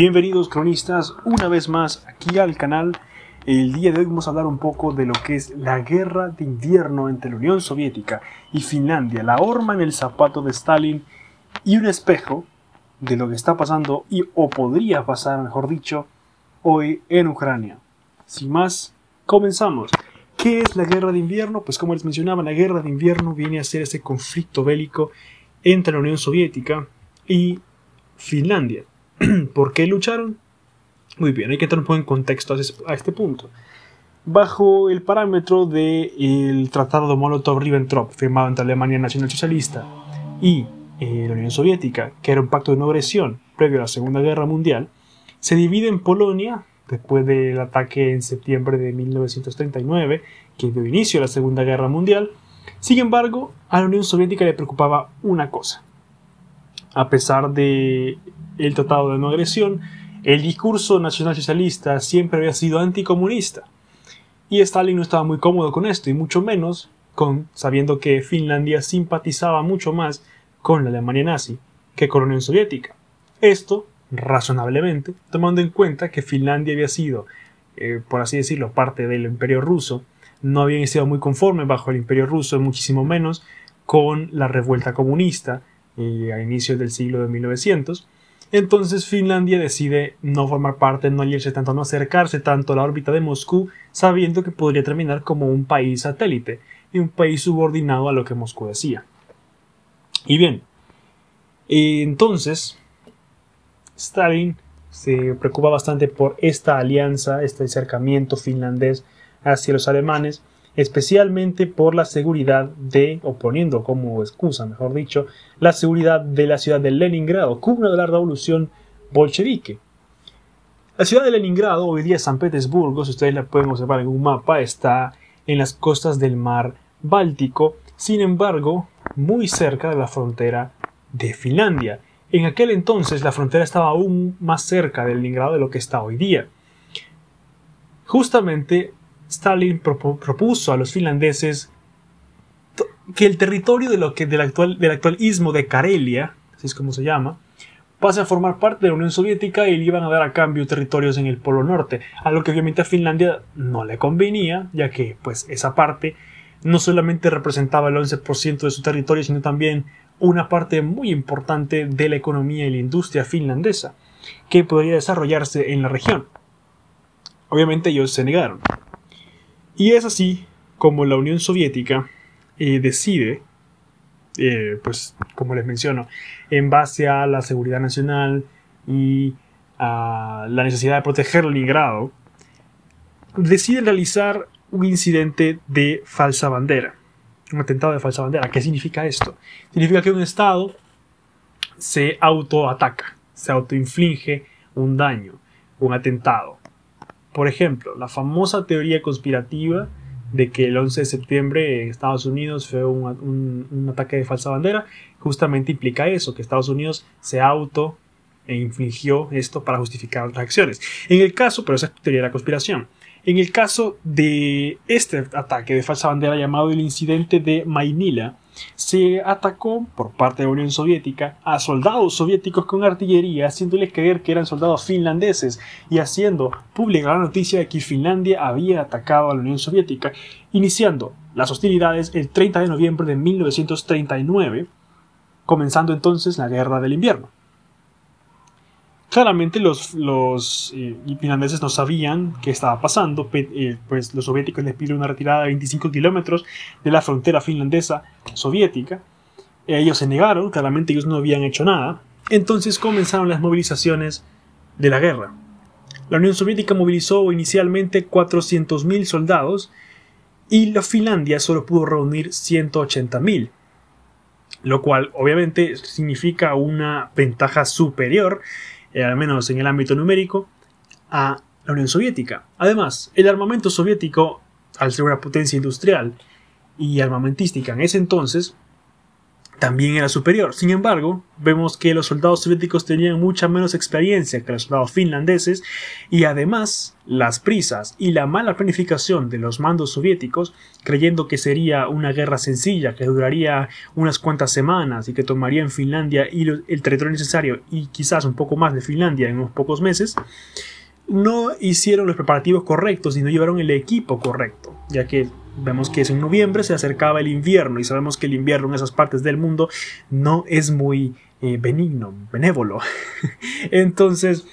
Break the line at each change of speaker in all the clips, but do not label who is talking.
Bienvenidos cronistas una vez más aquí al canal. El día de hoy vamos a hablar un poco de lo que es la guerra de invierno entre la Unión Soviética y Finlandia, la horma en el zapato de Stalin y un espejo de lo que está pasando y o podría pasar, mejor dicho, hoy en Ucrania. Sin más, comenzamos. ¿Qué es la guerra de invierno? Pues como les mencionaba, la guerra de invierno viene a ser ese conflicto bélico entre la Unión Soviética y Finlandia. ¿Por qué lucharon? Muy bien, hay que entrar un poco en contexto a este punto. Bajo el parámetro del Tratado de Molotov-Ribbentrop, firmado entre Alemania Nacional Socialista y eh, la Unión Soviética, que era un pacto de no agresión previo a la Segunda Guerra Mundial, se divide en Polonia, después del ataque en septiembre de 1939, que dio inicio a la Segunda Guerra Mundial. Sin embargo, a la Unión Soviética le preocupaba una cosa. A pesar de el Tratado de No Agresión, el discurso nacionalsocialista siempre había sido anticomunista. Y Stalin no estaba muy cómodo con esto, y mucho menos con sabiendo que Finlandia simpatizaba mucho más con la Alemania nazi que con la Unión Soviética. Esto, razonablemente, tomando en cuenta que Finlandia había sido, eh, por así decirlo, parte del Imperio ruso, no había sido muy conforme bajo el Imperio ruso, muchísimo menos con la revuelta comunista eh, a inicios del siglo de 1900, entonces Finlandia decide no formar parte, no irse tanto, no acercarse tanto a la órbita de Moscú, sabiendo que podría terminar como un país satélite y un país subordinado a lo que Moscú decía. Y bien, entonces Stalin se preocupa bastante por esta alianza, este acercamiento finlandés hacia los alemanes, especialmente por la seguridad de, o poniendo como excusa, mejor dicho, la seguridad de la ciudad de Leningrado, cuna de la revolución bolchevique. La ciudad de Leningrado, hoy día San Petersburgo, si ustedes la pueden observar en un mapa, está en las costas del mar Báltico, sin embargo, muy cerca de la frontera de Finlandia. En aquel entonces la frontera estaba aún más cerca de Leningrado de lo que está hoy día. Justamente Stalin propuso a los finlandeses que el territorio de lo que, del, actual, del istmo de Karelia, así es como se llama, pase a formar parte de la Unión Soviética y le iban a dar a cambio territorios en el Polo Norte, a lo que obviamente a Finlandia no le convenía, ya que pues esa parte no solamente representaba el 11% de su territorio, sino también una parte muy importante de la economía y la industria finlandesa, que podría desarrollarse en la región. Obviamente ellos se negaron. Y es así como la Unión Soviética eh, decide, eh, pues como les menciono, en base a la seguridad nacional y a la necesidad de proteger Leningrado, decide realizar un incidente de falsa bandera. Un atentado de falsa bandera. ¿Qué significa esto? Significa que un Estado se autoataca, se autoinflige un daño, un atentado. Por ejemplo, la famosa teoría conspirativa de que el 11 de septiembre en Estados Unidos fue un, ataque de falsa bandera, justamente implica eso, que Estados Unidos se auto e infligió esto para justificar otras acciones. En el caso, pero esa es teoría de la conspiración, en el caso de este ataque de falsa bandera llamado el incidente de Mainila, se atacó por parte de la Unión Soviética a soldados soviéticos con artillería, haciéndoles creer que eran soldados finlandeses y haciendo pública la noticia de que Finlandia había atacado a la Unión Soviética, iniciando las hostilidades el 30 de noviembre de 1939, comenzando entonces la Guerra del Invierno. Claramente los, los eh, finlandeses no sabían qué estaba pasando, eh, pues los soviéticos les piden una retirada de 25 kilómetros de la frontera finlandesa soviética. Ellos se negaron, claramente ellos no habían hecho nada. Entonces comenzaron las movilizaciones de la guerra. La Unión Soviética movilizó inicialmente 400.000 soldados y la Finlandia solo pudo reunir 180.000, lo cual obviamente significa una ventaja superior eh, al menos en el ámbito numérico, a la Unión Soviética. Además, el armamento soviético, al ser una potencia industrial y armamentística en ese entonces, también era superior. Sin embargo, vemos que los soldados soviéticos tenían mucha menos experiencia que los soldados finlandeses y además las prisas y la mala planificación de los mandos soviéticos, creyendo que sería una guerra sencilla que duraría unas cuantas semanas y que tomaría en Finlandia y el territorio necesario y quizás un poco más de Finlandia en unos pocos meses, no hicieron los preparativos correctos y no llevaron el equipo correcto, ya que vemos que es en noviembre, se acercaba el invierno y sabemos que el invierno en esas partes del mundo no es muy eh, benigno, benévolo. Entonces,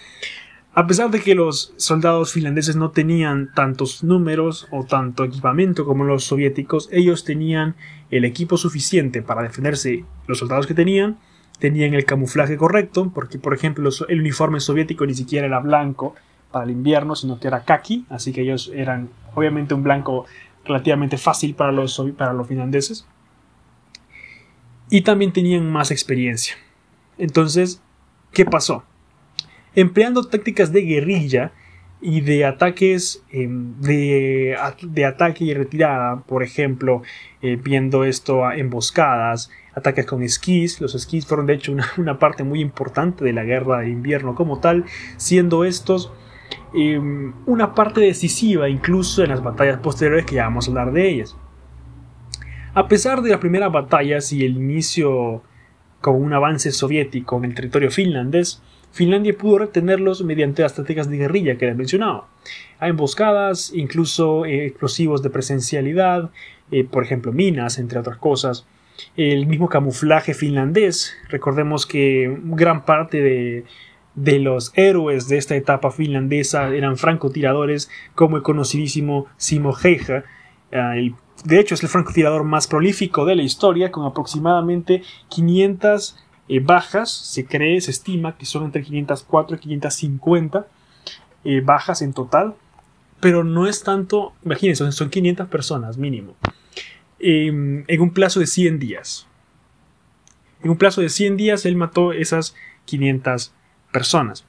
a pesar de que los soldados finlandeses no tenían tantos números o tanto equipamiento como los soviéticos, ellos tenían el equipo suficiente para defenderse los soldados que tenían, tenían el camuflaje correcto, porque por ejemplo el uniforme soviético ni siquiera era blanco para el invierno, sino que era kaki, así que ellos eran obviamente un blanco relativamente fácil para los, finlandeses. Y también tenían más experiencia. Entonces, ¿qué pasó? Empleando tácticas de guerrilla y de ataques em, de, ataque y retirada, por ejemplo, eh, viendo esto a emboscadas, ataques con esquís. Los esquís fueron de hecho una, una parte muy importante de la guerra de invierno como tal, siendo estos Em, una parte decisiva incluso en las batallas posteriores que ya vamos a hablar de ellas. A pesar de las primeras batallas y el inicio con un avance soviético en el territorio finlandés, Finlandia pudo retenerlos mediante las estrategias de guerrilla que les mencionaba. Hay emboscadas, incluso eh, explosivos de presencialidad, eh, por ejemplo minas, entre otras cosas. El mismo camuflaje finlandés. Recordemos que gran parte de de los héroes de esta etapa finlandesa eran francotiradores como el conocidísimo Simo Heija. Eh, de hecho, es el francotirador más prolífico de la historia, con aproximadamente 500 eh, bajas. Se cree, se estima que son entre 504 y 550 eh, bajas en total. Pero no es tanto, imagínense, son 500 personas mínimo. Em, en un plazo de 100 días. En un plazo de 100 días él mató esas 500 personas.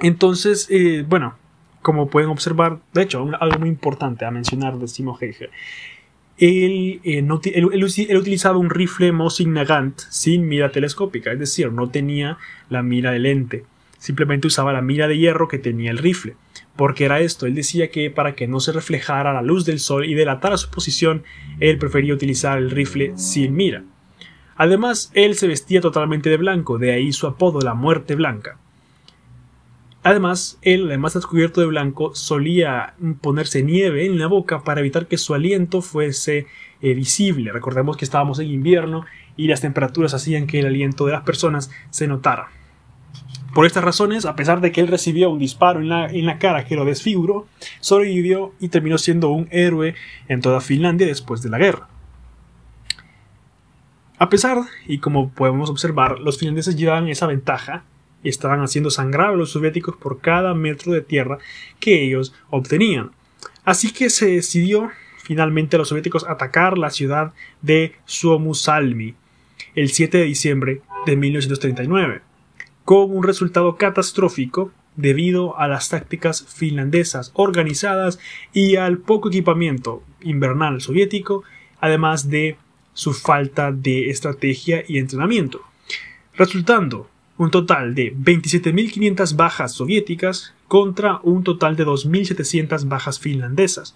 Entonces, eh, bueno, como pueden observar, de hecho, algo muy importante a mencionar de Simo Heiger. Él, eh, él, utilizaba un rifle Mosin Nagant sin mira telescópica, es decir, no tenía la mira de lente, simplemente usaba la mira de hierro que tenía el rifle. Porque era esto, él decía que para que no se reflejara la luz del sol y delatara su posición, él prefería utilizar el rifle sin mira. Además, él se vestía totalmente de blanco, de ahí su apodo la muerte blanca. Además, él, además descubierto de blanco, solía ponerse nieve en la boca para evitar que su aliento fuese eh, visible. Recordemos que estábamos en invierno y las temperaturas hacían que el aliento de las personas se notara. Por estas razones, a pesar de que él recibió un disparo en la, en la cara que lo desfiguró, sobrevivió y terminó siendo un héroe en toda Finlandia después de la guerra. A pesar, y como podemos observar, los finlandeses llevaban esa ventaja y estaban haciendo sangrar a los soviéticos por cada metro de tierra que ellos obtenían. Así que se decidió finalmente a los soviéticos atacar la ciudad de Suomusalmi el 7 de diciembre de 1939, con un resultado catastrófico debido a las tácticas finlandesas organizadas y al poco equipamiento invernal soviético, además de su falta de estrategia y entrenamiento, resultando un total de 27.500 bajas soviéticas contra un total de 2.700 bajas finlandesas.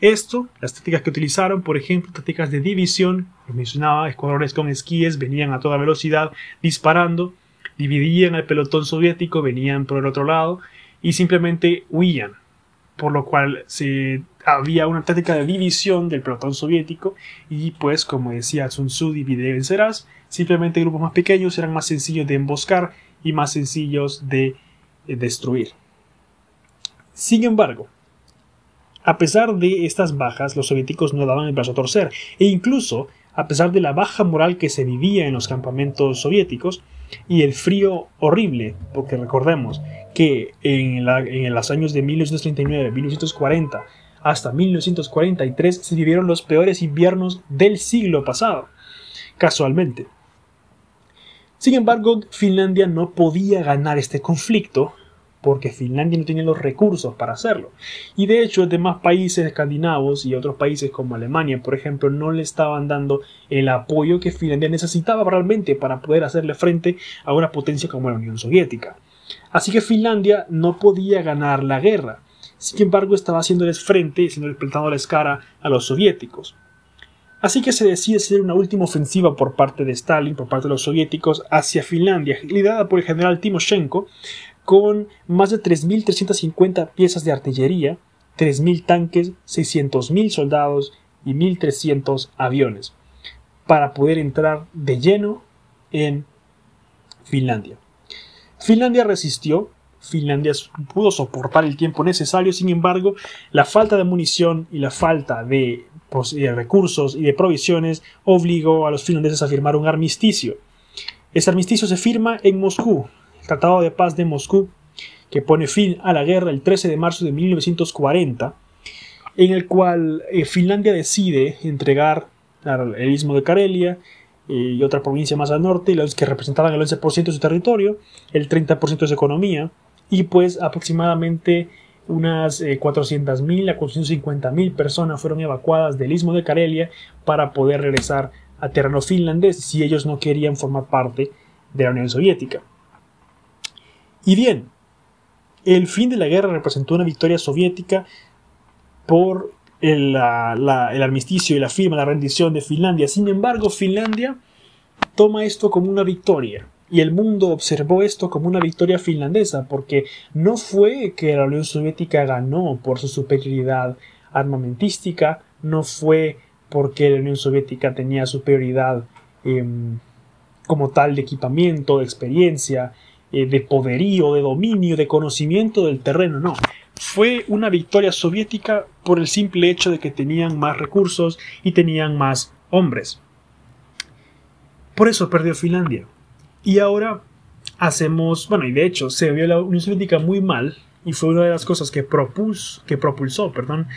Esto, las tácticas que utilizaron, por ejemplo, tácticas de división, como mencionaba, escuadrones con esquíes venían a toda velocidad disparando, dividían al pelotón soviético, venían por el otro lado y simplemente huían, por lo cual se había una táctica de división del pelotón soviético y pues como decía Sun Tzu divide y vencerás. Simplemente grupos más pequeños eran más sencillos de emboscar y más sencillos de eh, destruir. Sin embargo a pesar de estas bajas los soviéticos no daban el brazo a torcer. E incluso a pesar de la baja moral que se vivía en los campamentos soviéticos y el frío horrible, porque recordemos que en, los años de 1939-1940 hasta 1943 se vivieron los peores inviernos del siglo pasado, casualmente. Sin embargo, Finlandia no podía ganar este conflicto porque Finlandia no tenía los recursos para hacerlo. Y de hecho, demás países escandinavos y otros países como Alemania, por ejemplo, no le estaban dando el apoyo que Finlandia necesitaba realmente para poder hacerle frente a una potencia como la Unión Soviética. Así que Finlandia no podía ganar la guerra. Sin embargo, estaba haciéndoles frente, haciéndoles plantándoles cara a los soviéticos. Así que se decide hacer una última ofensiva por parte de Stalin, por parte de los soviéticos, hacia Finlandia, liderada por el general Timoshenko, con más de 3.350 piezas de artillería, 3.000 tanques, 600.000 soldados y 1.300 aviones, para poder entrar de lleno en Finlandia. Finlandia resistió, Finlandia pudo soportar el tiempo necesario, sin embargo, la falta de munición y la falta de de recursos y de provisiones obligó a los finlandeses a firmar un armisticio. Este armisticio se firma en Moscú, Tratado de Paz de Moscú, que pone fin a la guerra el 13 de marzo de 1940, en el cual eh, Finlandia decide entregar el istmo de Karelia eh, y otra provincia más al norte, los que representaban el 11% de su territorio, el 30% de su economía, y pues aproximadamente unas 400.000 eh, a 450.000 personas fueron evacuadas del istmo de Karelia para poder regresar a terreno finlandés si ellos no querían formar parte de la Unión Soviética. Y bien, el fin de la guerra representó una victoria soviética por el, armisticio y la firma, la rendición de Finlandia. Sin embargo, Finlandia toma esto como una victoria y el mundo observó esto como una victoria finlandesa, porque no fue que la Unión Soviética ganó por su superioridad armamentística, no fue porque la Unión Soviética tenía superioridad em, como tal de equipamiento, de experiencia, eh, de poderío, de dominio, de conocimiento del terreno, no. Fue una victoria soviética por el simple hecho de que tenían más recursos y tenían más hombres. Por eso perdió Finlandia. Y ahora hacemos, bueno, y de hecho se vio la Unión Soviética muy mal y fue una de las cosas que, propulsó, que propulsó perdón,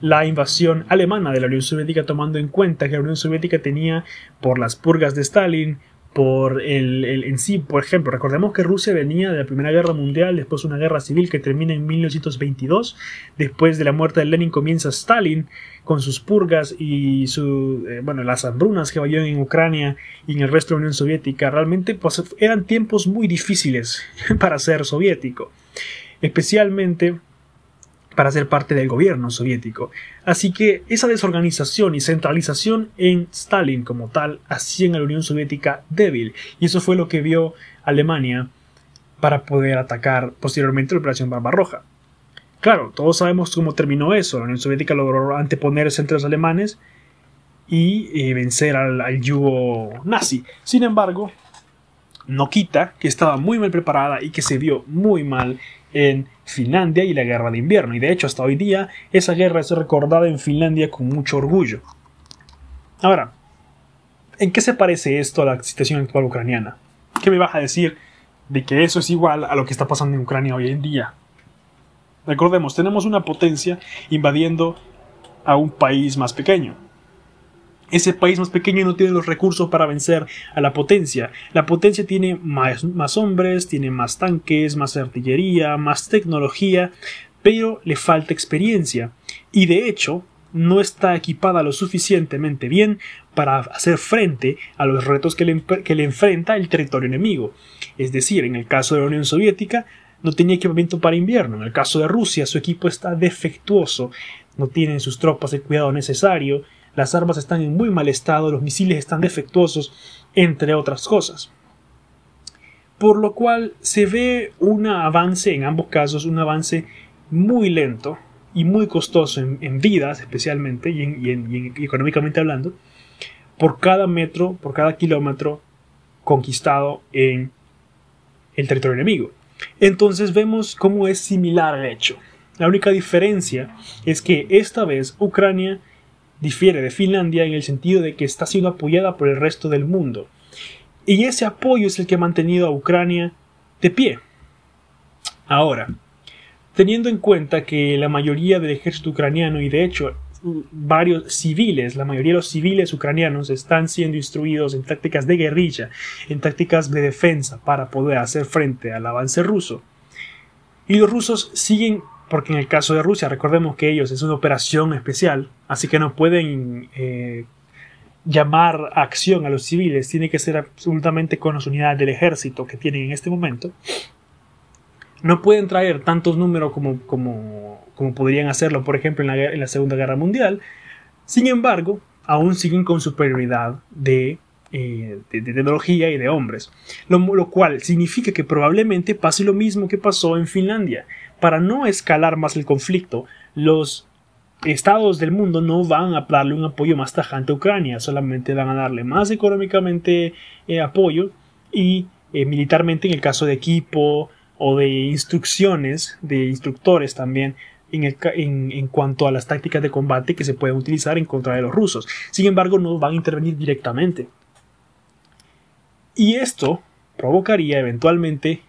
la invasión alemana de la Unión Soviética tomando en cuenta que la Unión Soviética tenía por las purgas de Stalin, por el, en sí, por ejemplo, recordemos que Rusia venía de la Primera Guerra Mundial, después una guerra civil que termina en 1922, después de la muerte de Lenin comienza Stalin con sus purgas y su, eh, bueno, las hambrunas que vayan en Ucrania y en el resto de la Unión Soviética, realmente pues, eran tiempos muy difíciles para ser soviético, especialmente para ser parte del gobierno soviético. Así que esa desorganización y centralización en Stalin como tal hacían a la Unión Soviética débil, y eso fue lo que vio Alemania para poder atacar posteriormente la Operación Barbarroja. Claro, todos sabemos cómo terminó eso. La Unión Soviética logró anteponerse entre los alemanes y eh, vencer al, yugo nazi. Sin embargo, no quita que estaba muy mal preparada y que se vio muy mal en Finlandia y la guerra de invierno. Y de hecho, hasta hoy día, esa guerra es recordada en Finlandia con mucho orgullo. Ahora, ¿en qué se parece esto a la situación actual ucraniana? ¿Qué me vas a decir de que eso es igual a lo que está pasando en Ucrania hoy en día? Recordemos, tenemos una potencia invadiendo a un país más pequeño ese país más pequeño no tiene los recursos para vencer a la potencia. La potencia tiene más, más, hombres, tiene más tanques, más artillería, más tecnología, pero le falta experiencia. Y de hecho, no está equipada lo suficientemente bien para hacer frente a los retos que le, que le enfrenta el territorio enemigo. Es decir, en el caso de la Unión Soviética, no tenía equipamiento para invierno. En el caso de Rusia, su equipo está defectuoso, no tienen sus tropas el cuidado necesario, las armas están en muy mal estado, los misiles están defectuosos, entre otras cosas. Por lo cual se ve un avance, en ambos casos, un avance muy lento y muy costoso en, vidas especialmente y, económicamente hablando, por cada metro, por cada kilómetro conquistado en el territorio enemigo. Entonces vemos cómo es similar el hecho. La única diferencia es que esta vez Ucrania difiere de Finlandia en el sentido de que está siendo apoyada por el resto del mundo. Y ese apoyo es el que ha mantenido a Ucrania de pie. Ahora, teniendo en cuenta que la mayoría del ejército ucraniano y de hecho varios civiles, la mayoría de los civiles ucranianos están siendo instruidos en tácticas de guerrilla, en tácticas de defensa para poder hacer frente al avance ruso. Y los rusos siguen, porque en el caso de Rusia, recordemos que ellos es una operación especial, así que no pueden eh, llamar acción a los civiles, tiene que ser absolutamente con las unidades del ejército que tienen en este momento. No pueden traer tantos números como, como, como podrían hacerlo, por ejemplo, en la, en la Segunda Guerra Mundial. Sin embargo, aún siguen con superioridad de eh, de, tecnología y de hombres, lo, lo, cual significa que probablemente pase lo mismo que pasó en Finlandia. Para no escalar más el conflicto, los estados del mundo no van a darle un apoyo más tajante a Ucrania, solamente van a darle más económicamente eh, apoyo y eh, militarmente en el caso de equipo o de instrucciones, de instructores también, en, en, en, cuanto a las tácticas de combate que se pueden utilizar en contra de los rusos. Sin embargo, no van a intervenir directamente. Y esto provocaría eventualmente,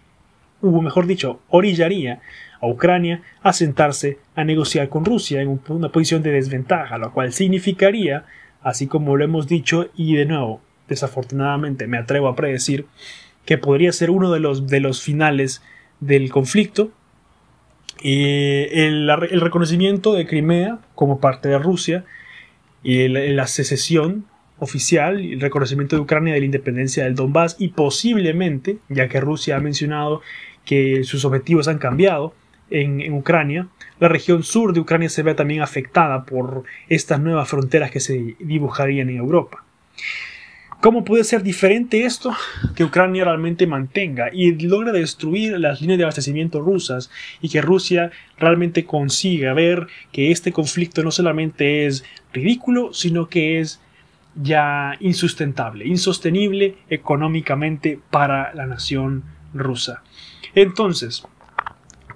o mejor dicho, orillaría a Ucrania a sentarse a negociar con Rusia en una posición de desventaja, lo cual significaría, así como lo hemos dicho, y de nuevo, desafortunadamente me atrevo a predecir, que podría ser uno de los, de los finales del conflicto, eh, el, reconocimiento de Crimea como parte de Rusia y la secesión oficial el reconocimiento de Ucrania de la independencia del Donbass y posiblemente, ya que Rusia ha mencionado que sus objetivos han cambiado en, Ucrania, la región sur de Ucrania se ve también afectada por estas nuevas fronteras que se dibujarían en Europa. ¿Cómo puede ser diferente esto? Que Ucrania realmente mantenga y logre destruir las líneas de abastecimiento rusas y que Rusia realmente consiga ver que este conflicto no solamente es ridículo, sino que es ya insustentable, insostenible económicamente para la nación rusa. Entonces,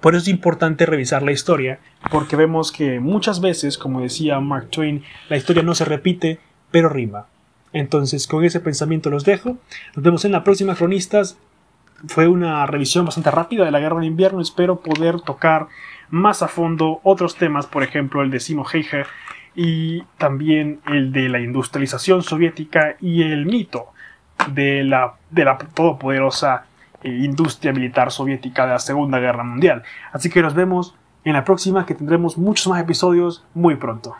por eso es importante revisar la historia, porque vemos que muchas veces, como decía Mark Twain, la historia no se repite, pero rima. Entonces, con ese pensamiento los dejo. Nos vemos en la próxima Cronistas. Fue una revisión bastante rápida de la guerra de invierno. Espero poder tocar más a fondo otros temas, por ejemplo, el de Simo Heiger y también el de la industrialización soviética y el mito de la, de la todopoderosa industria militar soviética de la Segunda Guerra Mundial. Así que nos vemos en la próxima que tendremos muchos más episodios muy pronto.